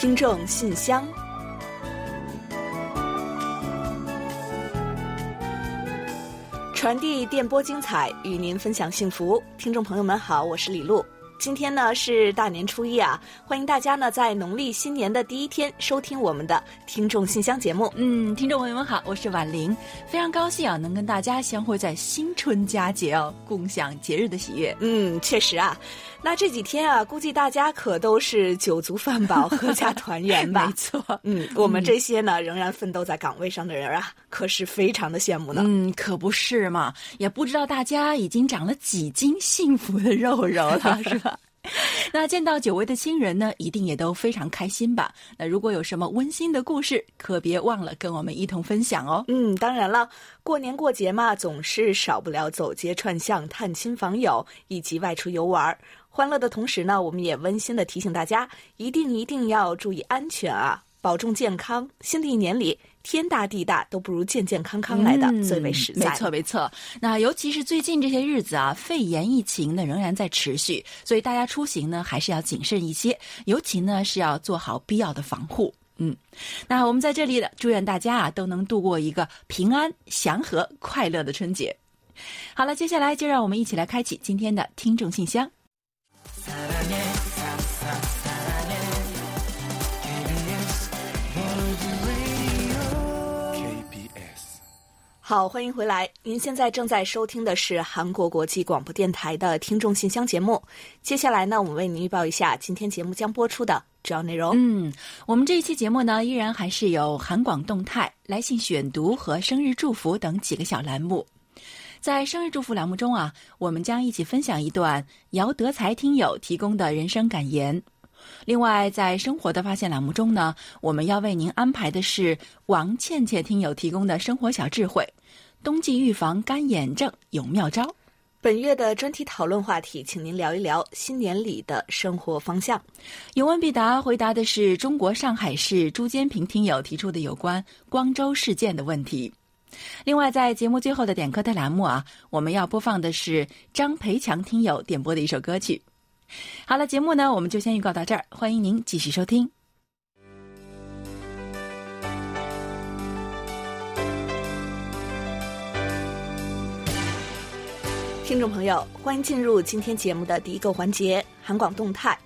听众信箱，传递电波精彩，与您分享幸福。听众朋友们好，我是李璐。今天呢是大年初一啊，欢迎大家呢在农历新年的第一天收听我们的听众信箱节目。嗯，听众朋友们好，我是婉玲，非常高兴啊能跟大家相会在新春佳节哦，共享节日的喜悦。嗯，确实啊，那这几天啊，估计大家可都是酒足饭饱、阖家团圆吧？没错，嗯，我们这些呢仍然奋斗在岗位上的人啊，可是非常的羡慕呢。嗯，可不是嘛，也不知道大家已经长了几斤幸福的肉肉了，是吧？那见到久违的亲人呢，一定也都非常开心吧？那如果有什么温馨的故事，可别忘了跟我们一同分享哦。嗯，当然了，过年过节嘛，总是少不了走街串巷、探亲访友以及外出游玩。欢乐的同时呢，我们也温馨的提醒大家，一定一定要注意安全啊，保重健康。新的一年里。天大地大都不如健健康康来的最为实在。没错没错，那尤其是最近这些日子啊，肺炎疫情呢仍然在持续，所以大家出行呢还是要谨慎一些，尤其呢是要做好必要的防护。嗯，那我们在这里的祝愿大家啊都能度过一个平安、祥和、快乐的春节。好了，接下来就让我们一起来开启今天的听众信箱。好，欢迎回来。您现在正在收听的是韩国国际广播电台的听众信箱节目。接下来呢，我们为您预报一下今天节目将播出的主要内容。嗯，我们这一期节目呢，依然还是有韩广动态、来信选读和生日祝福等几个小栏目。在生日祝福栏目中啊，我们将一起分享一段姚德才听友提供的人生感言。另外，在生活的发现栏目中呢，我们要为您安排的是王倩倩听友提供的生活小智慧：冬季预防干眼症有妙招。本月的专题讨论话题，请您聊一聊新年里的生活方向。有问必答，回答的是中国上海市朱坚平听友提出的有关光州事件的问题。另外，在节目最后的点歌的栏目啊，我们要播放的是张培强听友点播的一首歌曲。好了，节目呢，我们就先预告到这儿。欢迎您继续收听。听众朋友，欢迎进入今天节目的第一个环节——韩广动态。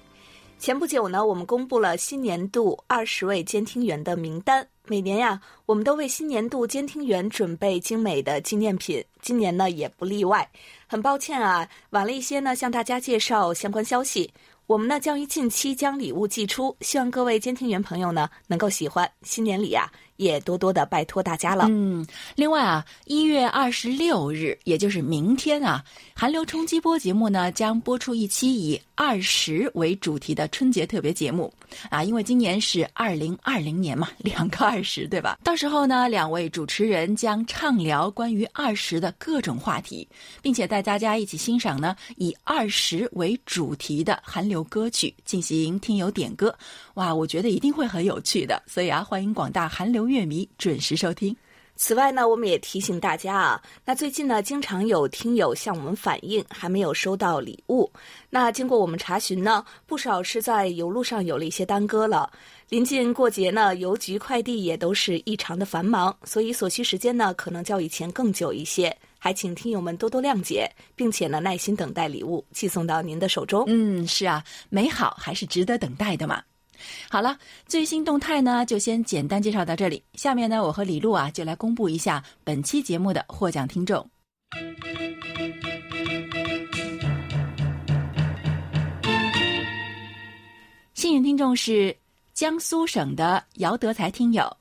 前不久呢，我们公布了新年度二十位监听员的名单。每年呀，我们都为新年度监听员准备精美的纪念品，今年呢也不例外。很抱歉啊，晚了一些呢，向大家介绍相关消息。我们呢将于近期将礼物寄出，希望各位监听员朋友呢能够喜欢。新年礼啊。也多多的拜托大家了。嗯，另外啊，一月二十六日，也就是明天啊，韩流冲击波节目呢将播出一期以二十为主题的春节特别节目啊，因为今年是二零二零年嘛，两个二十，对吧？到时候呢，两位主持人将畅聊关于二十的各种话题，并且带大家一起欣赏呢以二十为主题的韩流歌曲，进行听友点歌。哇，我觉得一定会很有趣的，所以啊，欢迎广大韩流。乐迷准时收听。此外呢，我们也提醒大家啊，那最近呢，经常有听友向我们反映还没有收到礼物。那经过我们查询呢，不少是在邮路上有了一些耽搁了。临近过节呢，邮局快递也都是异常的繁忙，所以所需时间呢，可能较以前更久一些。还请听友们多多谅解，并且呢，耐心等待礼物寄送到您的手中。嗯，是啊，美好还是值得等待的嘛。好了，最新动态呢，就先简单介绍到这里。下面呢，我和李璐啊，就来公布一下本期节目的获奖听众。幸运听众是江苏省的姚德才听友，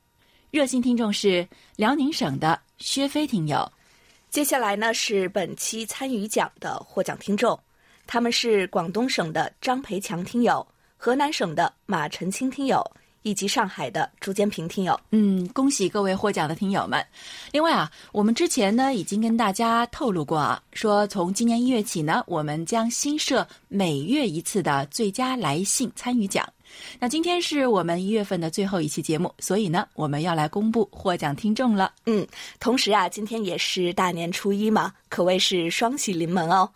热心听众是辽宁省的薛飞听友。接下来呢，是本期参与奖的获奖听众，他们是广东省的张培强听友。河南省的马晨清听友以及上海的朱坚平听友，嗯，恭喜各位获奖的听友们。另外啊，我们之前呢已经跟大家透露过啊，说从今年一月起呢，我们将新设每月一次的最佳来信参与奖。那今天是我们一月份的最后一期节目，所以呢，我们要来公布获奖听众了。嗯，同时啊，今天也是大年初一嘛，可谓是双喜临门哦。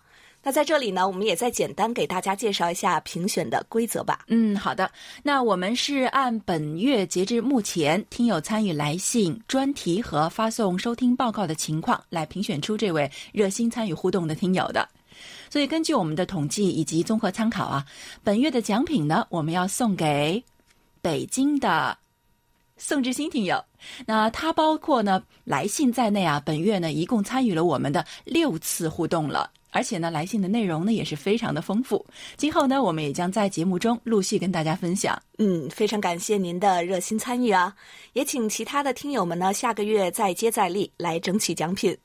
那在这里呢，我们也再简单给大家介绍一下评选的规则吧。嗯，好的。那我们是按本月截至目前听友参与来信、专题和发送收听报告的情况来评选出这位热心参与互动的听友的。所以根据我们的统计以及综合参考啊，本月的奖品呢，我们要送给北京的宋志新听友。那他包括呢来信在内啊，本月呢一共参与了我们的六次互动了。而且呢，来信的内容呢也是非常的丰富。今后呢，我们也将在节目中陆续跟大家分享。嗯，非常感谢您的热心参与啊！也请其他的听友们呢，下个月再接再厉，来争取奖品。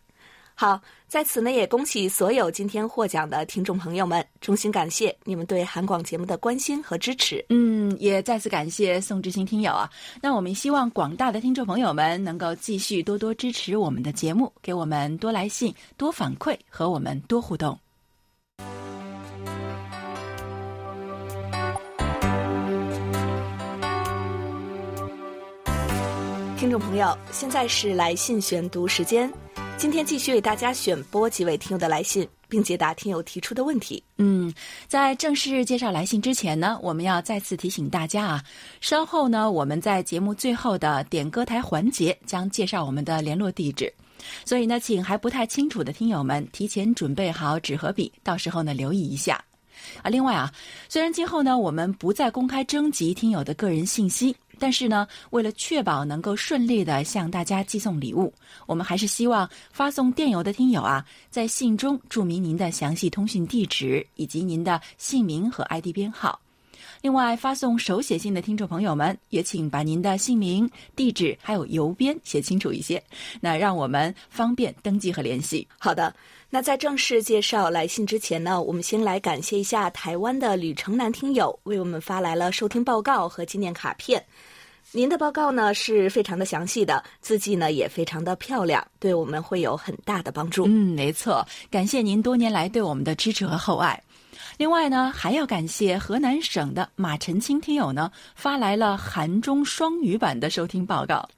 好，在此呢也恭喜所有今天获奖的听众朋友们，衷心感谢你们对韩广节目的关心和支持。嗯，也再次感谢宋志新听友啊。那我们希望广大的听众朋友们能够继续多多支持我们的节目，给我们多来信、多反馈和我们多互动。听众朋友，现在是来信选读时间。今天继续为大家选播几位听友的来信，并解答听友提出的问题。嗯，在正式介绍来信之前呢，我们要再次提醒大家啊，稍后呢，我们在节目最后的点歌台环节将介绍我们的联络地址，所以呢，请还不太清楚的听友们提前准备好纸和笔，到时候呢留意一下。啊，另外啊，虽然今后呢我们不再公开征集听友的个人信息。但是呢，为了确保能够顺利的向大家寄送礼物，我们还是希望发送电邮的听友啊，在信中注明您的详细通讯地址以及您的姓名和 ID 编号。另外，发送手写信的听众朋友们，也请把您的姓名、地址还有邮编写清楚一些，那让我们方便登记和联系。好的，那在正式介绍来信之前呢，我们先来感谢一下台湾的吕城南听友为我们发来了收听报告和纪念卡片。您的报告呢是非常的详细的，字迹呢也非常的漂亮，对我们会有很大的帮助。嗯，没错，感谢您多年来对我们的支持和厚爱。另外呢，还要感谢河南省的马晨清听友呢发来了韩中双语版的收听报告。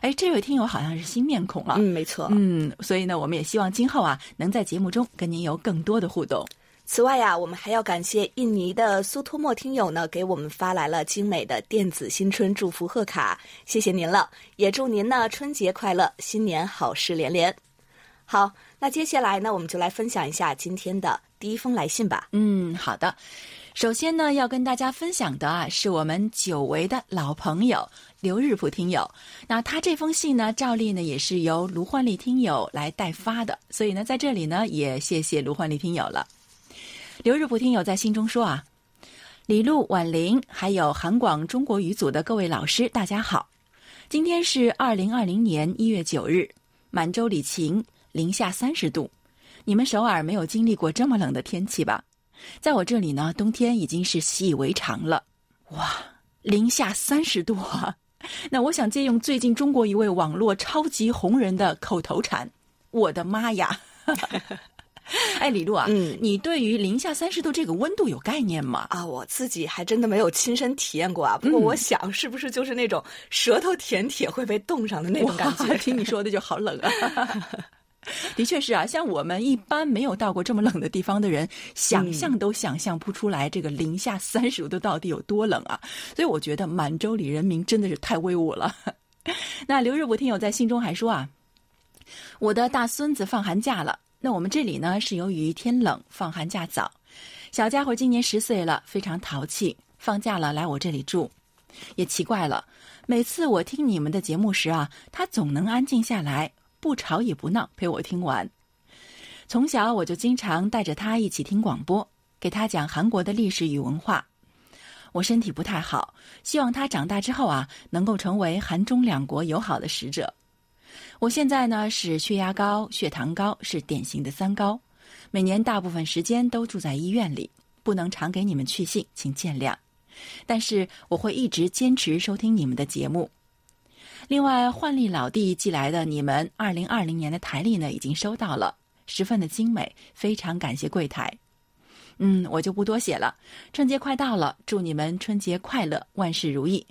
哎，这位听友好像是新面孔了。嗯，没错。嗯，所以呢，我们也希望今后啊能在节目中跟您有更多的互动。此外呀，我们还要感谢印尼的苏托莫听友呢，给我们发来了精美的电子新春祝福贺卡，谢谢您了，也祝您呢春节快乐，新年好事连连。好，那接下来呢，我们就来分享一下今天的第一封来信吧。嗯，好的。首先呢，要跟大家分享的啊，是我们久违的老朋友刘日普听友。那他这封信呢，照例呢也是由卢焕丽听友来代发的，所以呢，在这里呢，也谢谢卢焕丽听友了。刘日普听友在信中说啊，李璐、婉玲，还有韩广中国语组的各位老师，大家好。今天是二零二零年一月九日，满洲里晴，零下三十度。你们首尔没有经历过这么冷的天气吧？在我这里呢，冬天已经是习以为常了。哇，零下三十度啊！那我想借用最近中国一位网络超级红人的口头禅：“我的妈呀！” 哎，李璐啊，嗯，你对于零下三十度这个温度有概念吗？啊，我自己还真的没有亲身体验过啊。不过我想，是不是就是那种舌头舔铁会被冻上的那种感觉？听你说的就好冷啊。的确是啊，像我们一般没有到过这么冷的地方的人，想象都想象不出来这个零下三十度到底有多冷啊。所以我觉得满洲里人民真的是太威武了。那刘日武听友在信中还说啊，我的大孙子放寒假了。那我们这里呢，是由于天冷，放寒假早，小家伙今年十岁了，非常淘气，放假了来我这里住，也奇怪了，每次我听你们的节目时啊，他总能安静下来，不吵也不闹，陪我听完。从小我就经常带着他一起听广播，给他讲韩国的历史与文化。我身体不太好，希望他长大之后啊，能够成为韩中两国友好的使者。我现在呢是血压高、血糖高，是典型的三高。每年大部分时间都住在医院里，不能常给你们去信，请见谅。但是我会一直坚持收听你们的节目。另外，焕丽老弟寄来的你们二零二零年的台历呢，已经收到了，十分的精美，非常感谢柜台。嗯，我就不多写了。春节快到了，祝你们春节快乐，万事如意。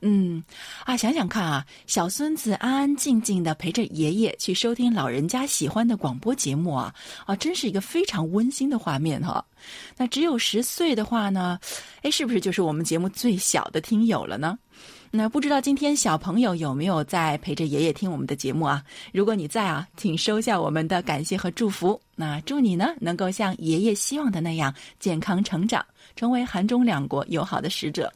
嗯，啊，想想看啊，小孙子安安静静的陪着爷爷去收听老人家喜欢的广播节目啊，啊，真是一个非常温馨的画面哈。那只有十岁的话呢，哎，是不是就是我们节目最小的听友了呢？那不知道今天小朋友有没有在陪着爷爷听我们的节目啊？如果你在啊，请收下我们的感谢和祝福。那祝你呢，能够像爷爷希望的那样健康成长，成为韩中两国友好的使者。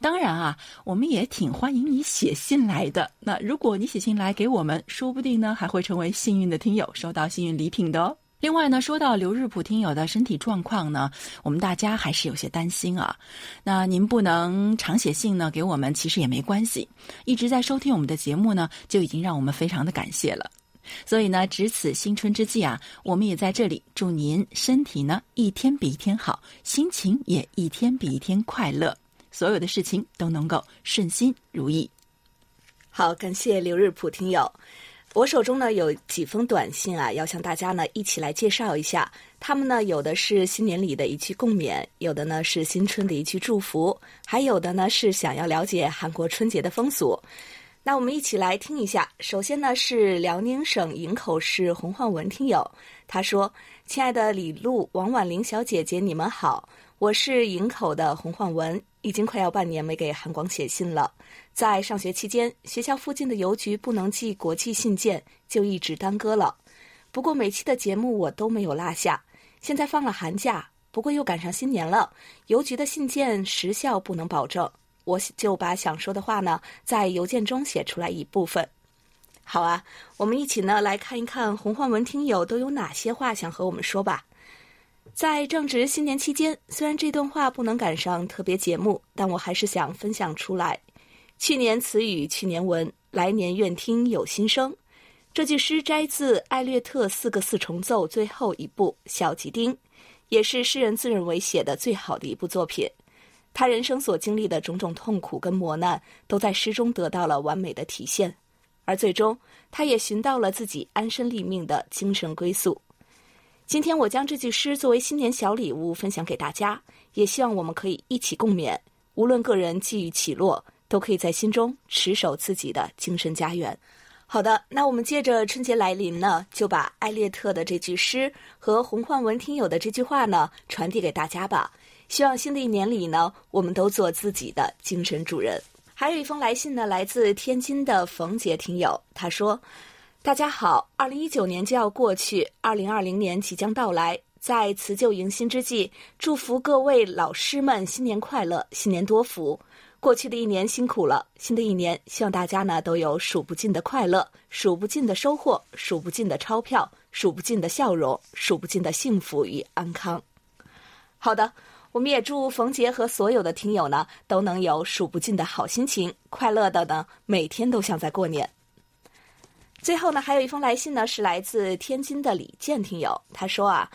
当然啊，我们也挺欢迎你写信来的。那如果你写信来给我们，说不定呢还会成为幸运的听友，收到幸运礼品的哦。另外呢，说到刘日普听友的身体状况呢，我们大家还是有些担心啊。那您不能常写信呢给我们，其实也没关系。一直在收听我们的节目呢，就已经让我们非常的感谢了。所以呢，值此新春之际啊，我们也在这里祝您身体呢一天比一天好，心情也一天比一天快乐。所有的事情都能够顺心如意。好，感谢刘日普听友。我手中呢有几封短信啊，要向大家呢一起来介绍一下。他们呢有的是新年里的一句共勉，有的呢是新春的一句祝福，还有的呢是想要了解韩国春节的风俗。那我们一起来听一下。首先呢是辽宁省营口市洪焕文听友，他说：“亲爱的李璐、王婉玲小姐姐，你们好，我是营口的洪焕文。”已经快要半年没给韩广写信了，在上学期间，学校附近的邮局不能寄国际信件，就一直耽搁了。不过每期的节目我都没有落下。现在放了寒假，不过又赶上新年了，邮局的信件时效不能保证，我就把想说的话呢，在邮件中写出来一部分。好啊，我们一起呢来看一看洪焕文听友都有哪些话想和我们说吧。在正值新年期间，虽然这段话不能赶上特别节目，但我还是想分享出来。去年词语，去年文，来年愿听有心声。这句诗摘自艾略特四个四重奏最后一部《小吉丁》，也是诗人自认为写的最好的一部作品。他人生所经历的种种痛苦跟磨难，都在诗中得到了完美的体现，而最终，他也寻到了自己安身立命的精神归宿。今天我将这句诗作为新年小礼物分享给大家，也希望我们可以一起共勉。无论个人际遇起落，都可以在心中持守自己的精神家园。好的，那我们借着春节来临呢，就把艾略特的这句诗和洪焕文听友的这句话呢传递给大家吧。希望新的一年里呢，我们都做自己的精神主人。还有一封来信呢，来自天津的冯杰听友，他说。大家好，二零一九年就要过去，二零二零年即将到来。在辞旧迎新之际，祝福各位老师们新年快乐，新年多福。过去的一年辛苦了，新的一年希望大家呢都有数不尽的快乐，数不尽的收获，数不尽的钞票，数不尽的笑容，数不尽的幸福与安康。好的，我们也祝冯杰和所有的听友呢都能有数不尽的好心情，快乐的呢每天都像在过年。最后呢，还有一封来信呢，是来自天津的李健听友。他说啊，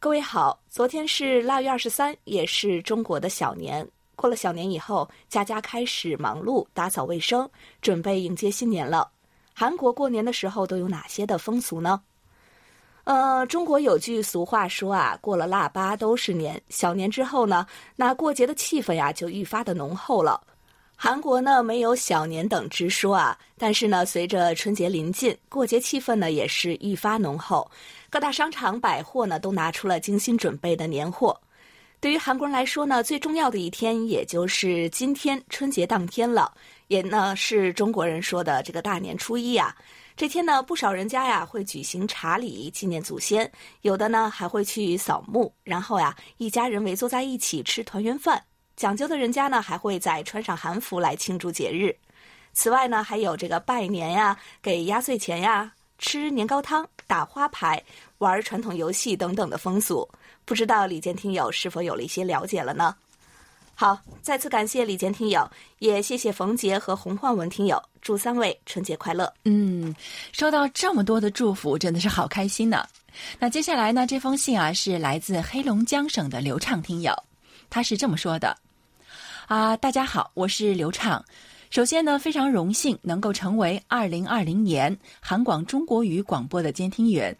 各位好，昨天是腊月二十三，也是中国的小年。过了小年以后，家家开始忙碌打扫卫生，准备迎接新年了。韩国过年的时候都有哪些的风俗呢？呃，中国有句俗话说啊，过了腊八都是年。小年之后呢，那过节的气氛呀就愈发的浓厚了。韩国呢没有小年等之说啊，但是呢，随着春节临近，过节气氛呢也是愈发浓厚。各大商场、百货呢都拿出了精心准备的年货。对于韩国人来说呢，最重要的一天也就是今天春节当天了，也呢是中国人说的这个大年初一啊。这天呢，不少人家呀会举行茶礼纪念祖先，有的呢还会去扫墓，然后呀一家人围坐在一起吃团圆饭。讲究的人家呢，还会再穿上韩服来庆祝节日。此外呢，还有这个拜年呀、给压岁钱呀、吃年糕汤、打花牌、玩传统游戏等等的风俗。不知道李健听友是否有了一些了解了呢？好，再次感谢李健听友，也谢谢冯杰和洪焕文听友，祝三位春节快乐。嗯，收到这么多的祝福，真的是好开心呢。那接下来呢，这封信啊是来自黑龙江省的刘畅听友，他是这么说的。啊，大家好，我是刘畅。首先呢，非常荣幸能够成为二零二零年韩广中国语广播的监听员。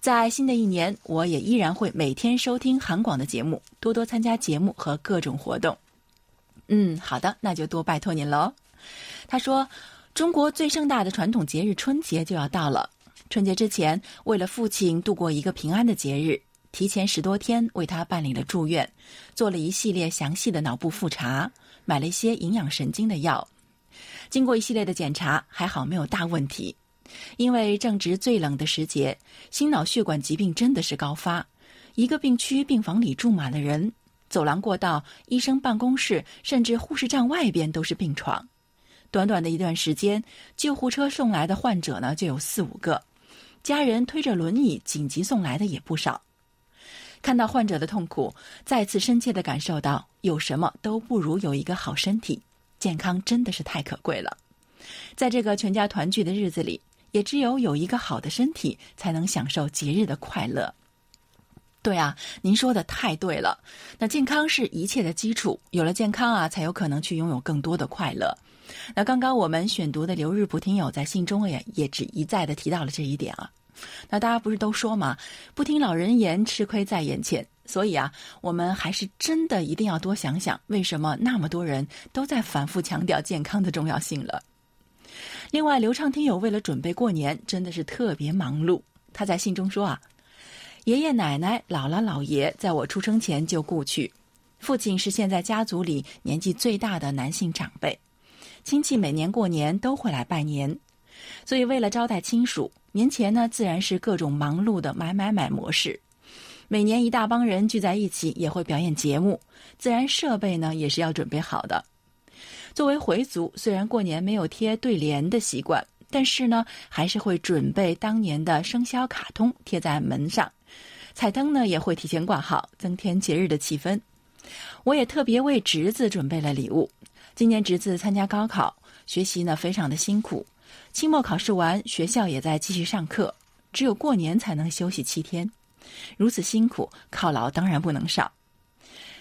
在新的一年，我也依然会每天收听韩广的节目，多多参加节目和各种活动。嗯，好的，那就多拜托您喽。他说，中国最盛大的传统节日春节就要到了。春节之前，为了父亲度过一个平安的节日，提前十多天为他办理了住院，做了一系列详细的脑部复查，买了一些营养神经的药。经过一系列的检查，还好没有大问题。因为正值最冷的时节，心脑血管疾病真的是高发。一个病区病房里住满了人，走廊过道、医生办公室，甚至护士站外边都是病床。短短的一段时间，救护车送来的患者呢就有四五个，家人推着轮椅紧急送来的也不少。看到患者的痛苦，再次深切的感受到，有什么都不如有一个好身体，健康真的是太可贵了。在这个全家团聚的日子里，也只有有一个好的身体，才能享受节日的快乐。对啊，您说的太对了。那健康是一切的基础，有了健康啊，才有可能去拥有更多的快乐。那刚刚我们选读的刘日普听友在信中也也只一再的提到了这一点啊。那大家不是都说嘛，不听老人言，吃亏在眼前。所以啊，我们还是真的一定要多想想，为什么那么多人都在反复强调健康的重要性了。另外，刘畅听友为了准备过年，真的是特别忙碌。他在信中说啊。爷爷奶奶、姥姥姥爷在我出生前就故去，父亲是现在家族里年纪最大的男性长辈，亲戚每年过年都会来拜年，所以为了招待亲属，年前呢自然是各种忙碌的买买买模式。每年一大帮人聚在一起，也会表演节目，自然设备呢也是要准备好的。作为回族，虽然过年没有贴对联的习惯，但是呢还是会准备当年的生肖卡通贴在门上。彩灯呢也会提前挂好，增添节日的气氛。我也特别为侄子准备了礼物。今年侄子参加高考，学习呢非常的辛苦。期末考试完，学校也在继续上课，只有过年才能休息七天。如此辛苦，犒劳当然不能少。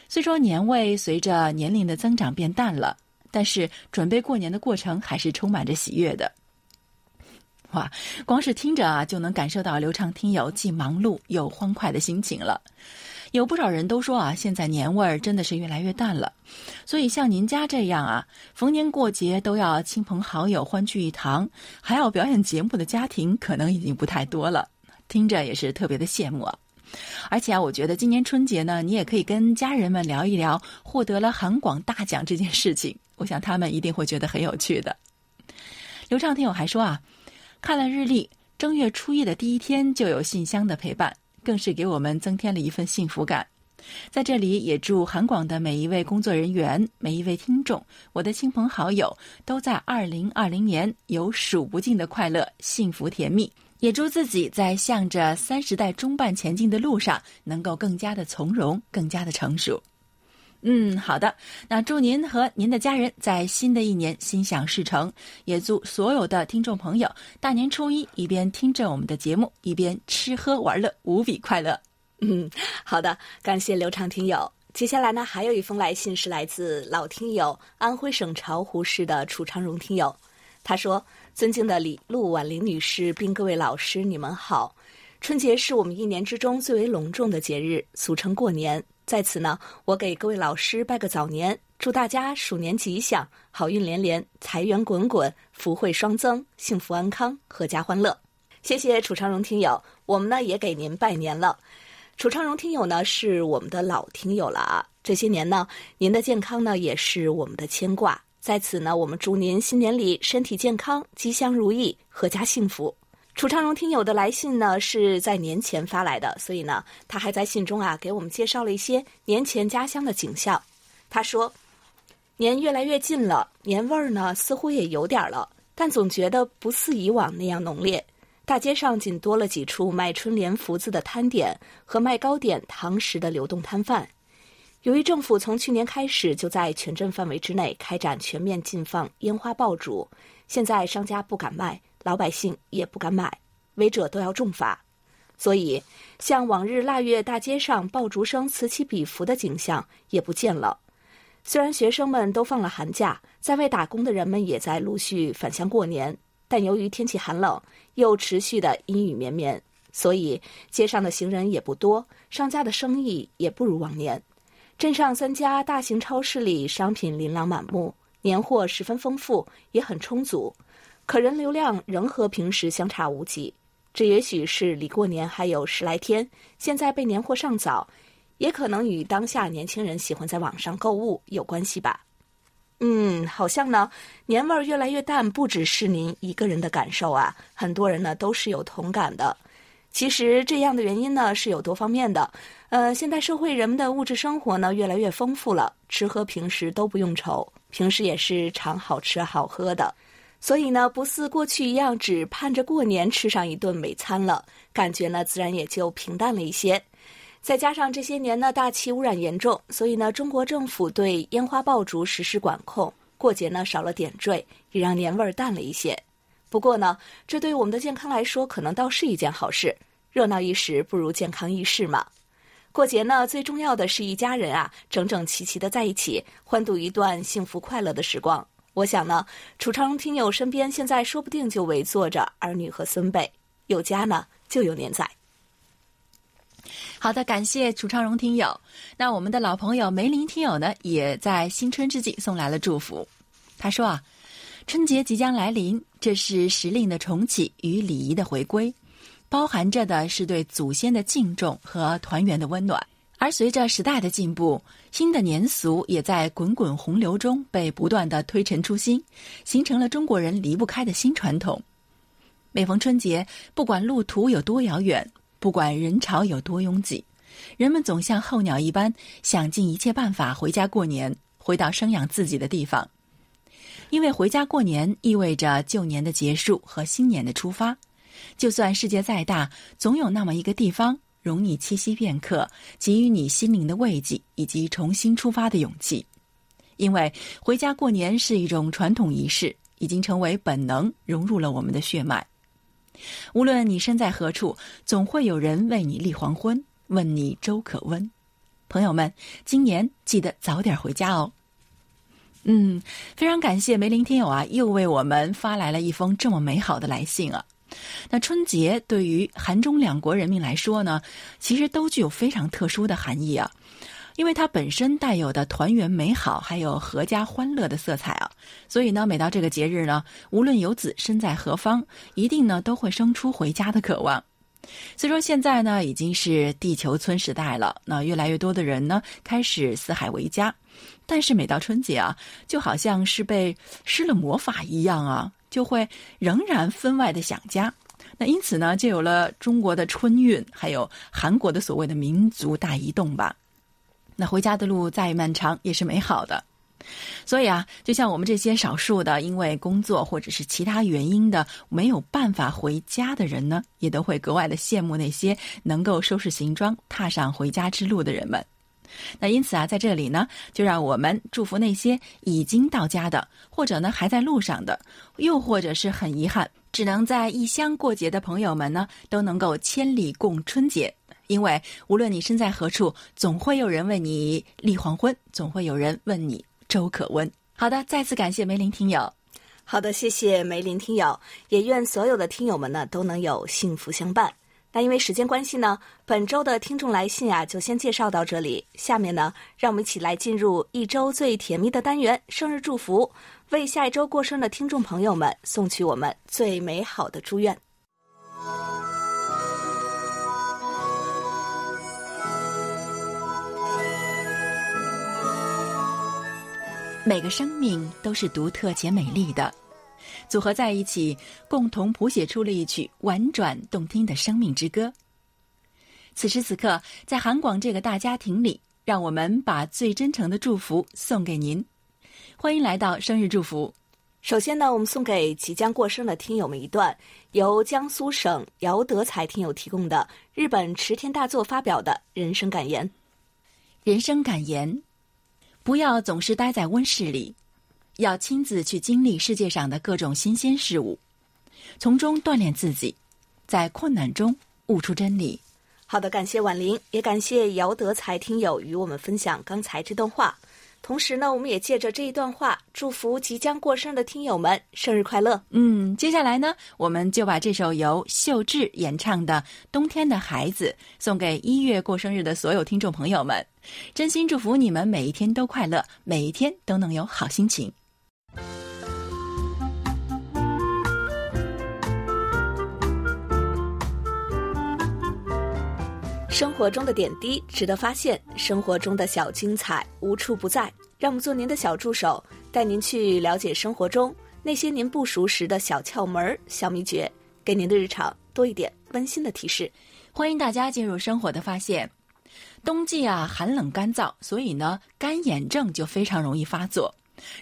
虽说年味随着年龄的增长变淡了，但是准备过年的过程还是充满着喜悦的。哇，光是听着啊，就能感受到流畅听友既忙碌又欢快的心情了。有不少人都说啊，现在年味儿真的是越来越淡了。所以像您家这样啊，逢年过节都要亲朋好友欢聚一堂，还要表演节目的家庭，可能已经不太多了。听着也是特别的羡慕啊。而且啊，我觉得今年春节呢，你也可以跟家人们聊一聊获得了韩广大奖这件事情，我想他们一定会觉得很有趣的。刘畅听友还说啊。看了日历，正月初一的第一天就有信箱的陪伴，更是给我们增添了一份幸福感。在这里，也祝韩广的每一位工作人员、每一位听众、我的亲朋好友，都在二零二零年有数不尽的快乐、幸福、甜蜜。也祝自己在向着三十代中半前进的路上，能够更加的从容，更加的成熟。嗯，好的。那祝您和您的家人在新的一年心想事成，也祝所有的听众朋友大年初一一边听着我们的节目，一边吃喝玩乐，无比快乐。嗯，好的，感谢刘畅听友。接下来呢，还有一封来信是来自老听友安徽省巢湖市的楚长荣听友，他说：“尊敬的李璐、婉玲女士，并各位老师，你们好。春节是我们一年之中最为隆重的节日，俗称过年。”在此呢，我给各位老师拜个早年，祝大家鼠年吉祥，好运连连，财源滚滚，福慧双增，幸福安康，阖家欢乐。谢谢楚昌荣听友，我们呢也给您拜年了。楚昌荣听友呢是我们的老听友了啊，这些年呢，您的健康呢也是我们的牵挂。在此呢，我们祝您新年里身体健康，吉祥如意，阖家幸福。楚昌荣听友的来信呢，是在年前发来的，所以呢，他还在信中啊给我们介绍了一些年前家乡的景象。他说，年越来越近了，年味儿呢似乎也有点了，但总觉得不似以往那样浓烈。大街上仅多了几处卖春联福字的摊点和卖糕点糖食的流动摊贩。由于政府从去年开始就在全镇范围之内开展全面禁放烟花爆竹，现在商家不敢卖。老百姓也不敢买，违者都要重罚，所以像往日腊月大街上爆竹声此起彼伏的景象也不见了。虽然学生们都放了寒假，在外打工的人们也在陆续返乡过年，但由于天气寒冷，又持续的阴雨绵绵，所以街上的行人也不多，商家的生意也不如往年。镇上三家大型超市里商品琳琅满目，年货十分丰富，也很充足，可人流量仍和平时相差无几。这也许是离过年还有十来天，现在备年货尚早，也可能与当下年轻人喜欢在网上购物有关系吧。嗯，好像呢，年味儿越来越淡，不只是您一个人的感受啊，很多人呢都是有同感的。其实这样的原因呢是有多方面的。呃，现代社会人们的物质生活呢越来越丰富了，吃喝平时都不用愁，平时也是常好吃好喝的，所以呢不似过去一样只盼着过年吃上一顿美餐了，感觉呢自然也就平淡了一些。再加上这些年呢，大气污染严重，所以呢，中国政府对烟花爆竹实施管控，过节呢少了点缀，也让年味儿淡了一些。不过呢，这对我们的健康来说，可能倒是一件好事。热闹一时不如健康一世嘛。过节呢，最重要的是一家人啊，整整齐齐的在一起，欢度一段幸福快乐的时光。我想呢，楚昌听友身边现在说不定就围坐着儿女和孙辈，有家呢就有年在。好的，感谢楚昌荣听友。那我们的老朋友梅林听友呢，也在新春之际送来了祝福。他说啊，春节即将来临，这是时令的重启与礼仪的回归，包含着的是对祖先的敬重和团圆的温暖。而随着时代的进步，新的年俗也在滚滚洪流中被不断的推陈出新，形成了中国人离不开的新传统。每逢春节，不管路途有多遥远。不管人潮有多拥挤，人们总像候鸟一般，想尽一切办法回家过年，回到生养自己的地方。因为回家过年意味着旧年的结束和新年的出发。就算世界再大，总有那么一个地方容你栖息片刻，给予你心灵的慰藉以及重新出发的勇气。因为回家过年是一种传统仪式，已经成为本能，融入了我们的血脉。无论你身在何处，总会有人为你立黄昏，问你粥可温。朋友们，今年记得早点回家哦。嗯，非常感谢梅林听友啊，又为我们发来了一封这么美好的来信啊。那春节对于韩中两国人民来说呢，其实都具有非常特殊的含义啊。因为它本身带有的团圆美好，还有阖家欢乐的色彩啊，所以呢，每到这个节日呢，无论游子身在何方，一定呢都会生出回家的渴望。虽说现在呢已经是地球村时代了，那越来越多的人呢开始四海为家，但是每到春节啊，就好像是被施了魔法一样啊，就会仍然分外的想家。那因此呢，就有了中国的春运，还有韩国的所谓的民族大移动吧。那回家的路再漫长也是美好的，所以啊，就像我们这些少数的因为工作或者是其他原因的没有办法回家的人呢，也都会格外的羡慕那些能够收拾行装踏上回家之路的人们。那因此啊，在这里呢，就让我们祝福那些已经到家的，或者呢还在路上的，又或者是很遗憾只能在异乡过节的朋友们呢，都能够千里共春节。因为无论你身在何处，总会有人为你立黄昏，总会有人问你粥可温。好的，再次感谢梅林听友。好的，谢谢梅林听友，也愿所有的听友们呢都能有幸福相伴。那因为时间关系呢，本周的听众来信啊就先介绍到这里。下面呢，让我们一起来进入一周最甜蜜的单元——生日祝福，为下一周过生的听众朋友们送去我们最美好的祝愿。每个生命都是独特且美丽的，组合在一起，共同谱写出了一曲婉转动听的生命之歌。此时此刻，在韩广这个大家庭里，让我们把最真诚的祝福送给您。欢迎来到生日祝福。首先呢，我们送给即将过生的听友们一段由江苏省姚德才听友提供的日本池田大作发表的人生感言。人生感言。不要总是待在温室里，要亲自去经历世界上的各种新鲜事物，从中锻炼自己，在困难中悟出真理。好的，感谢婉玲，也感谢姚德才听友与我们分享刚才这段话。同时呢，我们也借着这一段话，祝福即将过生日的听友们生日快乐。嗯，接下来呢，我们就把这首由秀智演唱的《冬天的孩子》送给一月过生日的所有听众朋友们，真心祝福你们每一天都快乐，每一天都能有好心情。生活中的点滴值得发现，生活中的小精彩无处不在。让我们做您的小助手，带您去了解生活中那些您不熟识的小窍门、小秘诀，给您的日常多一点温馨的提示。欢迎大家进入生活的发现。冬季啊，寒冷干燥，所以呢，干眼症就非常容易发作。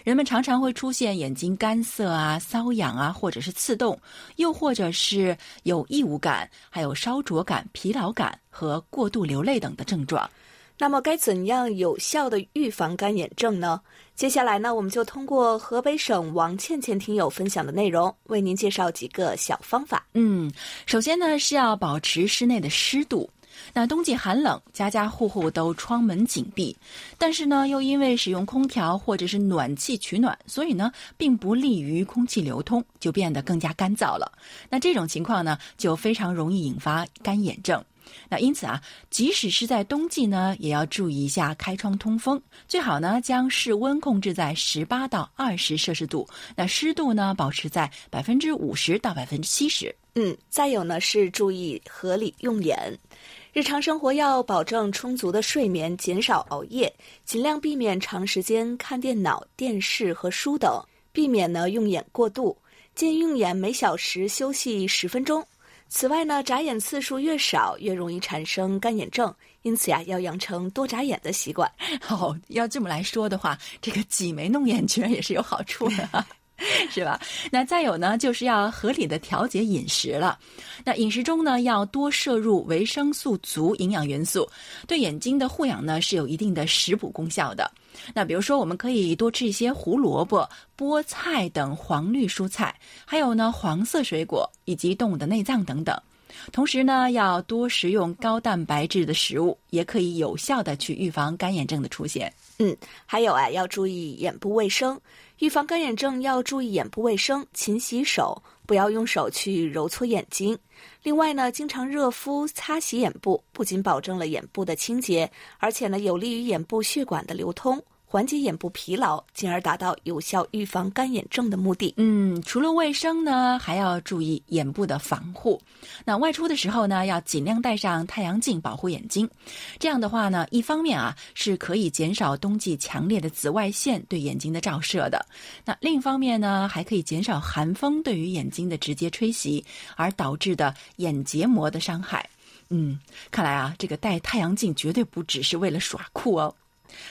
人们常常会出现眼睛干涩啊、瘙痒啊，或者是刺痛，又或者是有异物感，还有烧灼感、疲劳感和过度流泪等的症状。那么，该怎样有效的预防干眼症呢？接下来呢，我们就通过河北省王倩倩听友分享的内容，为您介绍几个小方法。嗯，首先呢是要保持室内的湿度。那冬季寒冷，家家户户都窗门紧闭，但是呢，又因为使用空调或者是暖气取暖，所以呢，并不利于空气流通，就变得更加干燥了。那这种情况呢，就非常容易引发干眼症。那因此啊，即使是在冬季呢，也要注意一下开窗通风，最好呢将室温控制在十八到二十摄氏度，那湿度呢保持在百分之五十到百分之七十。嗯，再有呢是注意合理用眼。日常生活要保证充足的睡眠，减少熬夜，尽量避免长时间看电脑、电视和书等，避免呢用眼过度。建议用眼每小时休息十分钟。此外呢，眨眼次数越少，越容易产生干眼症。因此呀，要养成多眨眼的习惯。哦，要这么来说的话，这个挤眉弄眼居然也是有好处的。是吧？那再有呢，就是要合理的调节饮食了。那饮食中呢，要多摄入维生素足营养元素，对眼睛的护养呢是有一定的食补功效的。那比如说，我们可以多吃一些胡萝卜、菠菜等黄绿蔬菜，还有呢黄色水果以及动物的内脏等等。同时呢，要多食用高蛋白质的食物，也可以有效的去预防干眼症的出现。嗯，还有啊，要注意眼部卫生。预防干眼症要注意眼部卫生，勤洗手，不要用手去揉搓眼睛。另外呢，经常热敷、擦洗眼部，不仅保证了眼部的清洁，而且呢，有利于眼部血管的流通。缓解眼部疲劳，进而达到有效预防干眼症的目的。嗯，除了卫生呢，还要注意眼部的防护。那外出的时候呢，要尽量戴上太阳镜保护眼睛。这样的话呢，一方面啊是可以减少冬季强烈的紫外线对眼睛的照射的；那另一方面呢，还可以减少寒风对于眼睛的直接吹袭而导致的眼结膜的伤害。嗯，看来啊，这个戴太阳镜绝对不只是为了耍酷哦。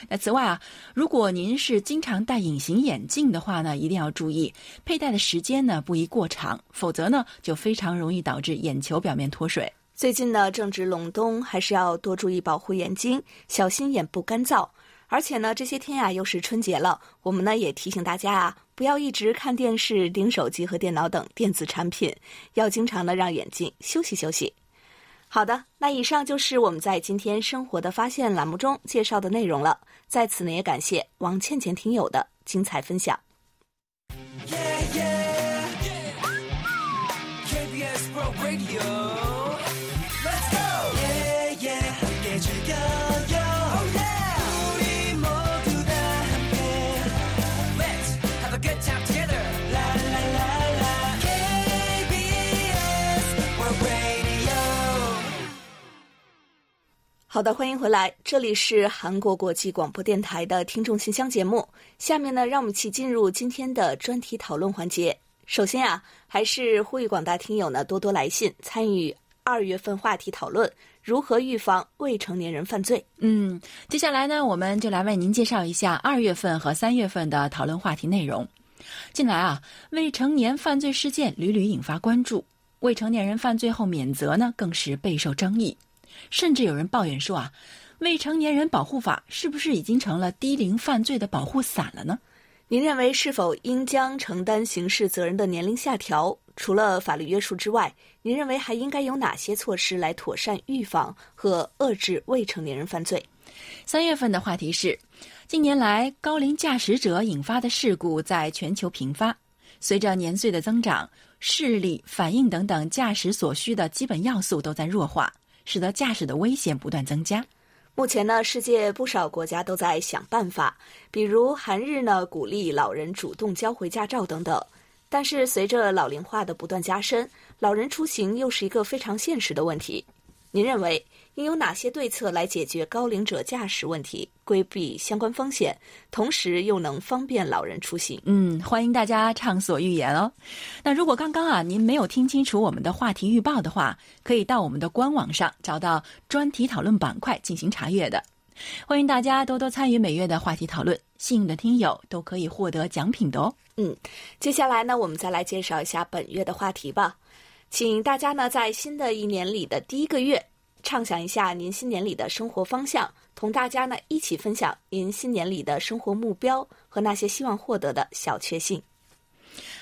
那此外啊，如果您是经常戴隐形眼镜的话呢，一定要注意佩戴的时间呢不宜过长，否则呢就非常容易导致眼球表面脱水。最近呢正值隆冬，还是要多注意保护眼睛，小心眼部干燥。而且呢这些天呀又是春节了，我们呢也提醒大家啊，不要一直看电视、盯手机和电脑等电子产品，要经常的让眼睛休息休息。好的，那以上就是我们在今天生活的发现栏目中介绍的内容了。在此呢，也感谢王倩倩听友的精彩分享。好的，欢迎回来，这里是韩国国际广播电台的听众信箱节目。下面呢，让我们一起进入今天的专题讨论环节。首先啊，还是呼吁广大听友呢多多来信参与二月份话题讨论：如何预防未成年人犯罪？嗯，接下来呢，我们就来为您介绍一下二月份和三月份的讨论话题内容。近来啊，未成年犯罪事件屡屡引发关注，未成年人犯罪后免责呢，更是备受争议。甚至有人抱怨说啊，未成年人保护法是不是已经成了低龄犯罪的保护伞了呢？您认为是否应将承担刑事责任的年龄下调？除了法律约束之外，您认为还应该有哪些措施来妥善预防和遏制未成年人犯罪？三月份的话题是：近年来高龄驾驶者引发的事故在全球频发，随着年岁的增长，视力、反应等等驾驶所需的基本要素都在弱化，使得驾驶的危险不断增加。目前呢，世界不少国家都在想办法，比如韩日呢鼓励老人主动交回驾照等等。但是随着老龄化的不断加深，老人出行又是一个非常现实的问题。您认为应有哪些对策来解决高龄者驾驶问题，规避相关风险，同时又能方便老人出行？嗯，欢迎大家畅所欲言哦。那如果刚刚啊您没有听清楚我们的话题预报的话，可以到我们的官网上找到专题讨论板块进行查阅的。欢迎大家多多参与每月的话题讨论，幸运的听友都可以获得奖品的哦。嗯，接下来呢，我们再来介绍一下本月的话题吧。请大家呢，在新的一年里的第一个月，畅想一下您新年里的生活方向，同大家呢一起分享您新年里的生活目标和那些希望获得的小确幸。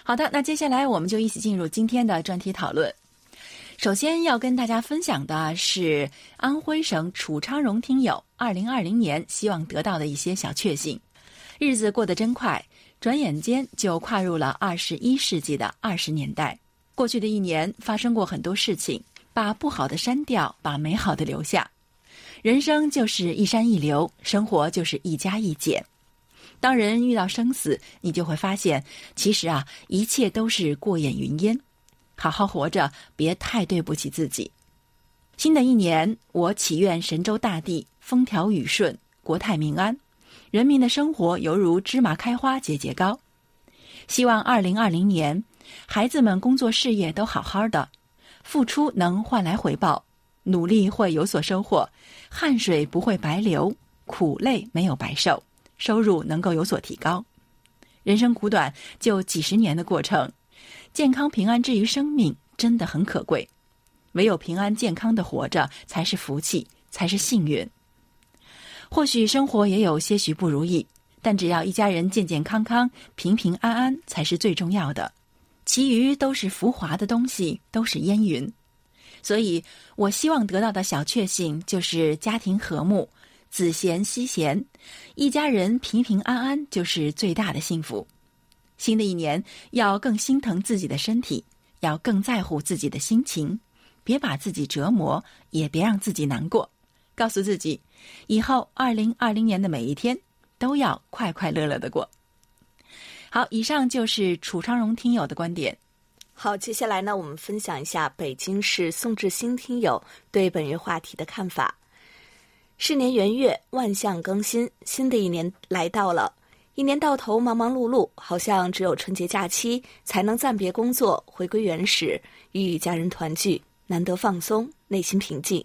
好的，那接下来我们就一起进入今天的专题讨论。首先要跟大家分享的是安徽省楚昌荣听友二零二零年希望得到的一些小确幸。日子过得真快，转眼间就跨入了二十一世纪的二十年代。过去的一年发生过很多事情，把不好的删掉，把美好的留下。人生就是一山一流，生活就是一加一减。当人遇到生死，你就会发现，其实啊，一切都是过眼云烟。好好活着，别太对不起自己。新的一年，我祈愿神州大地风调雨顺，国泰民安，人民的生活犹如芝麻开花，节节高。希望二零二零年。孩子们工作事业都好好的，付出能换来回报，努力会有所收获，汗水不会白流，苦累没有白受，收入能够有所提高。人生苦短，就几十年的过程，健康平安之于生命真的很可贵，唯有平安健康的活着才是福气，才是幸运。或许生活也有些许不如意，但只要一家人健健康康、平平安安，才是最重要的。其余都是浮华的东西，都是烟云。所以我希望得到的小确幸就是家庭和睦，子贤妻贤，一家人平平安安就是最大的幸福。新的一年要更心疼自己的身体，要更在乎自己的心情，别把自己折磨，也别让自己难过。告诉自己，以后二零二零年的每一天都要快快乐乐的过。好，以上就是楚昌荣听友的观点。好，接下来呢，我们分享一下北京市宋志新听友对本月话题的看法。是年元月，万象更新，新的一年来到了。一年到头忙忙碌碌，好像只有春节假期才能暂别工作，回归原始，与家人团聚，难得放松，内心平静。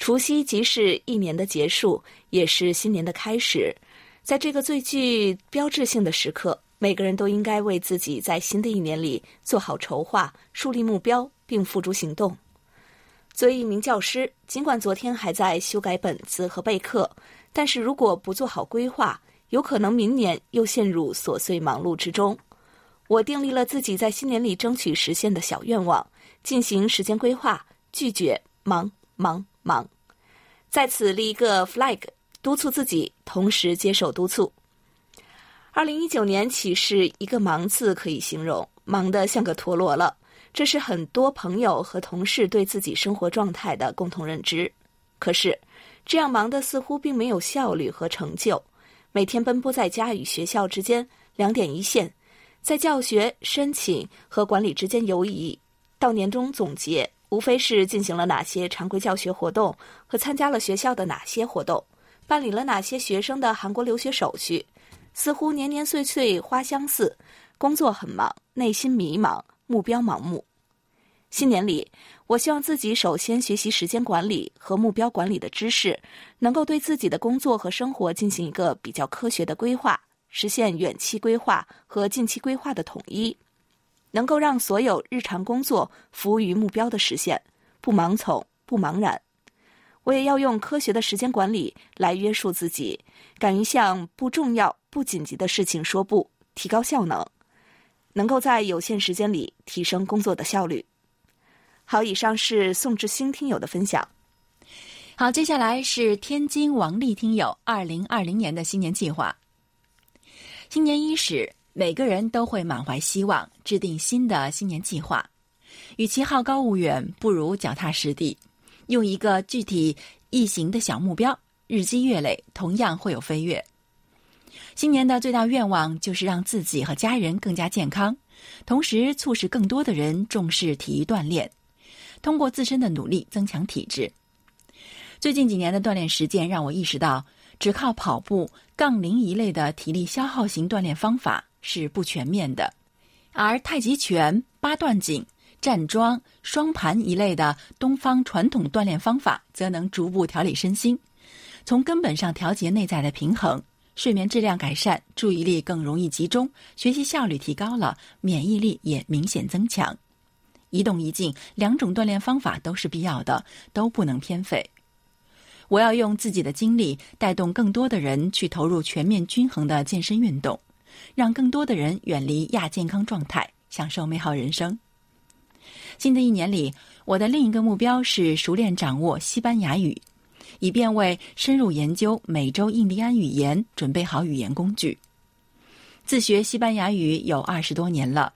除夕即是一年的结束，也是新年的开始。在这个最具标志性的时刻。每个人都应该为自己在新的一年里做好筹划、树立目标，并付诸行动。作为一名教师，尽管昨天还在修改本子和备课，但是如果不做好规划，有可能明年又陷入琐碎忙碌之中。我订立了自己在新年里争取实现的小愿望，进行时间规划，拒绝忙忙忙，在此立一个 flag，督促自己，同时接受督促。二零一九年岂是一个“忙”字可以形容？忙得像个陀螺了。这是很多朋友和同事对自己生活状态的共同认知。可是，这样忙的似乎并没有效率和成就。每天奔波在家与学校之间，两点一线，在教学、申请和管理之间游移。到年终总结，无非是进行了哪些常规教学活动和参加了学校的哪些活动，办理了哪些学生的韩国留学手续。似乎年年岁岁花相似，工作很忙，内心迷茫，目标盲目。新年里，我希望自己首先学习时间管理和目标管理的知识，能够对自己的工作和生活进行一个比较科学的规划，实现远期规划和近期规划的统一，能够让所有日常工作服务于目标的实现，不盲从，不茫然。我也要用科学的时间管理来约束自己，敢于向不重要、不紧急的事情说不，提高效能，能够在有限时间里提升工作的效率。好，以上是宋志新听友的分享。好，接下来是天津王丽听友二零二零年的新年计划。新年伊始，每个人都会满怀希望，制定新的新年计划。与其好高骛远，不如脚踏实地，用一个具体易行的小目标，日积月累，同样会有飞跃。新年的最大愿望就是让自己和家人更加健康，同时促使更多的人重视体育锻炼，通过自身的努力增强体质。最近几年的锻炼实践让我意识到，只靠跑步、杠铃一类的体力消耗型锻炼方法是不全面的，而太极拳、八段锦。站桩、双盘一类的东方传统锻炼方法，则能逐步调理身心，从根本上调节内在的平衡，睡眠质量改善，注意力更容易集中，学习效率提高了，免疫力也明显增强。一动一静两种锻炼方法都是必要的，都不能偏废。我要用自己的经历带动更多的人去投入全面均衡的健身运动，让更多的人远离亚健康状态，享受美好人生。新的一年里，我的另一个目标是熟练掌握西班牙语，以便为深入研究美洲印第安语言准备好语言工具。自学西班牙语有二十多年了，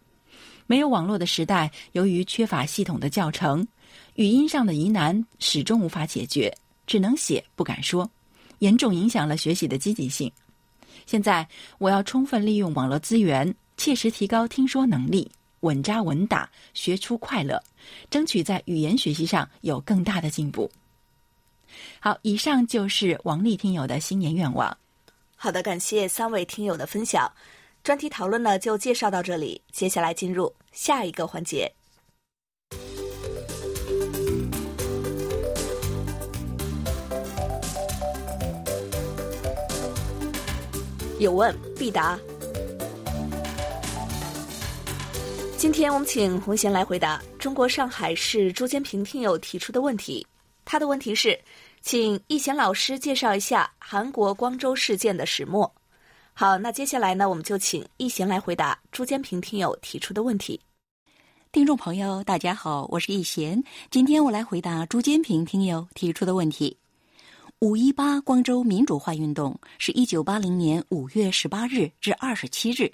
没有网络的时代，由于缺乏系统的教程，语音上的疑难始终无法解决，只能写不敢说，严重影响了学习的积极性。现在，我要充分利用网络资源，切实提高听说能力。稳扎稳打，学出快乐，争取在语言学习上有更大的进步。好，以上就是王丽听友的新年愿望。好的，感谢三位听友的分享。专题讨论呢，就介绍到这里。接下来进入下一个环节。有问必答。今天我们请洪贤来回答中国上海市朱坚平听友提出的问题。他的问题是，请易贤老师介绍一下韩国光州事件的始末。好，那接下来呢，我们就请易贤来回答朱坚平听友提出的问题。听众朋友，大家好，我是易贤，今天我来回答朱坚平听友提出的问题。五一八光州民主化运动是一九八零年五月十八日至二十七日，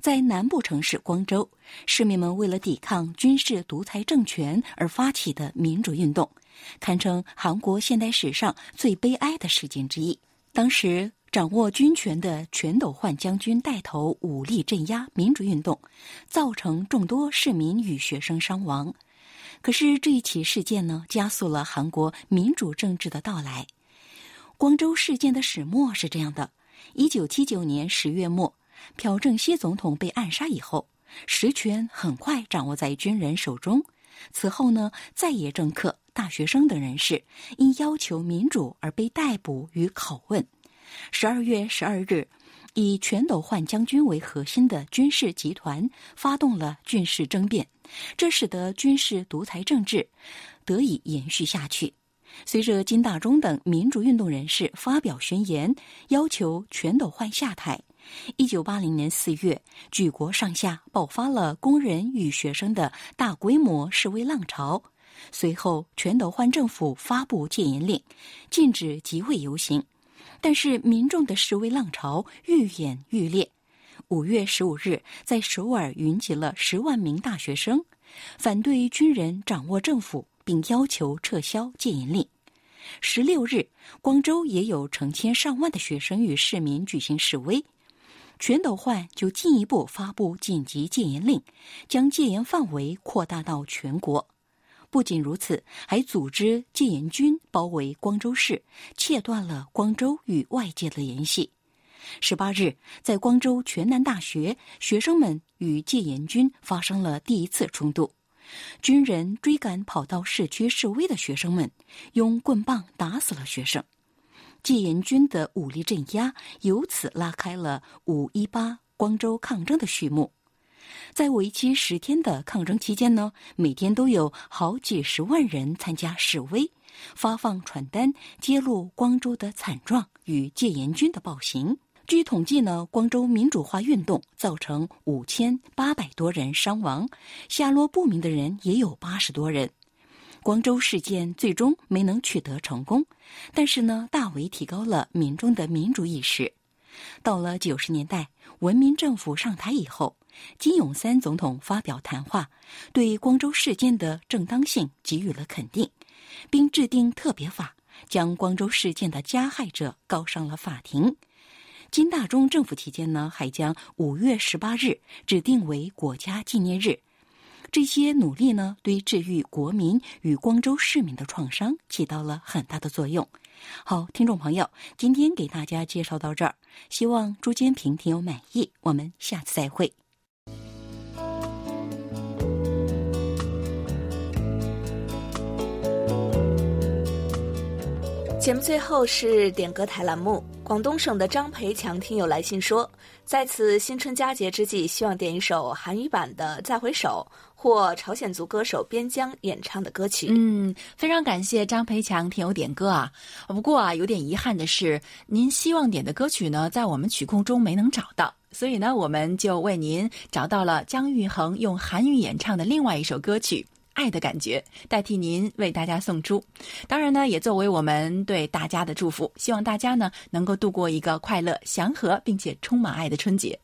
在南部城市光州，市民们为了抵抗军事独裁政权而发起的民主运动，堪称韩国现代史上最悲哀的事件之一。当时掌握军权的全斗焕将军带头武力镇压民主运动，造成众多市民与学生伤亡。可是这一起事件呢，加速了韩国民主政治的到来。光州事件的始末是这样的：一九七九年十月末，朴正熙总统被暗杀以后，实权很快掌握在军人手中。此后呢，在野政客、大学生等人士因要求民主而被逮捕与拷问。十二月十二日，以全斗焕将军为核心的军事集团发动了军事政变，这使得军事独裁政治得以延续下去。随着金大中等民主运动人士发表宣言，要求全斗焕下台，一九八零年四月，举国上下爆发了工人与学生的大规模示威浪潮。随后，全斗焕政府发布戒严令，禁止集会游行。但是，民众的示威浪潮愈演愈烈。五月十五日，在首尔云集了十万名大学生，反对军人掌握政府。并要求撤销戒严令。十六日，光州也有成千上万的学生与市民举行示威，全斗焕就进一步发布紧急戒严令，将戒严范围扩大到全国。不仅如此，还组织戒严军包围光州市，切断了光州与外界的联系。十八日，在光州全南大学，学生们与戒严军发生了第一次冲突。军人追赶跑到市区示威的学生们，用棍棒打死了学生。戒严军的武力镇压由此拉开了五一八光州抗争的序幕。在为期十天的抗争期间呢，每天都有好几十万人参加示威，发放传单，揭露光州的惨状与戒严军的暴行。据统计呢，光州民主化运动造成五千八百多人伤亡，下落不明的人也有八十多人。光州事件最终没能取得成功，但是呢，大为提高了民众的民主意识。到了九十年代，文民政府上台以后，金永三总统发表谈话，对光州事件的正当性给予了肯定，并制定特别法，将光州事件的加害者告上了法庭。金大中政府期间呢，还将五月十八日指定为国家纪念日。这些努力呢，对治愈国民与光州市民的创伤起到了很大的作用。好，听众朋友，今天给大家介绍到这儿，希望朱坚平听友满意。我们下次再会。节目最后是点歌台栏目。广东省的张培强听友来信说，在此新春佳节之际，希望点一首韩语版的《再回首》或朝鲜族歌手边疆演唱的歌曲。嗯，非常感谢张培强听友点歌啊。不过啊，有点遗憾的是，您希望点的歌曲呢，在我们曲库中没能找到，所以呢，我们就为您找到了姜育恒用韩语演唱的另外一首歌曲。爱的感觉，代替您为大家送出。当然呢，也作为我们对大家的祝福，希望大家呢能够度过一个快乐、祥和并且充满爱的春节。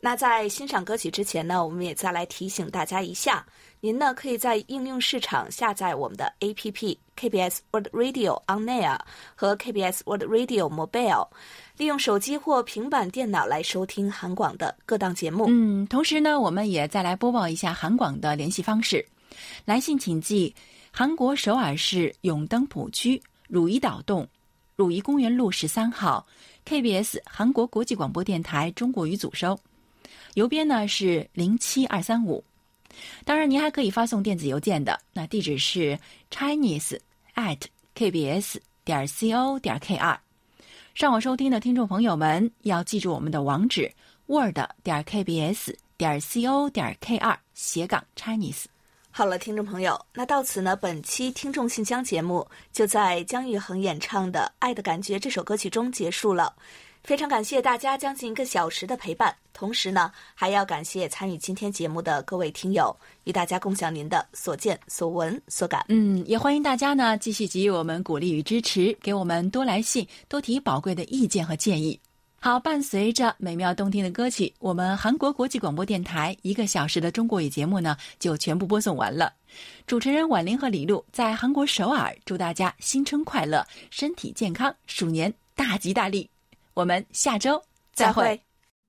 那在欣赏歌曲之前呢，我们也再来提醒大家一下：您呢可以在应用市场下载我们的 APP KBS World Radio On Air 和 KBS World Radio Mobile，利用手机或平板电脑来收听韩广的各档节目。嗯，同时呢，我们也再来播报一下韩广的联系方式。来信请寄韩国首尔市永登浦区汝矣岛洞汝矣公园路十三号 KBS 韩国国际广播电台中国语组收，邮编呢是零七二三五。当然，您还可以发送电子邮件的，那地址是 chinese at kbs 点 co 点 kr。上网收听的听众朋友们要记住我们的网址 word 点 kbs 点 co 点 kr 斜杠 chinese。好了，听众朋友，那到此呢，本期听众信箱节目就在姜育恒演唱的《爱的感觉》这首歌曲中结束了。非常感谢大家将近一个小时的陪伴，同时呢，还要感谢参与今天节目的各位听友，与大家共享您的所见所闻所感。嗯，也欢迎大家呢继续给予我们鼓励与支持，给我们多来信，多提宝贵的意见和建议。好，伴随着美妙动听的歌曲，我们韩国国际广播电台一个小时的中国语节目呢，就全部播送完了。主持人婉玲和李璐在韩国首尔，祝大家新春快乐，身体健康，鼠年大吉大利。我们下周再会。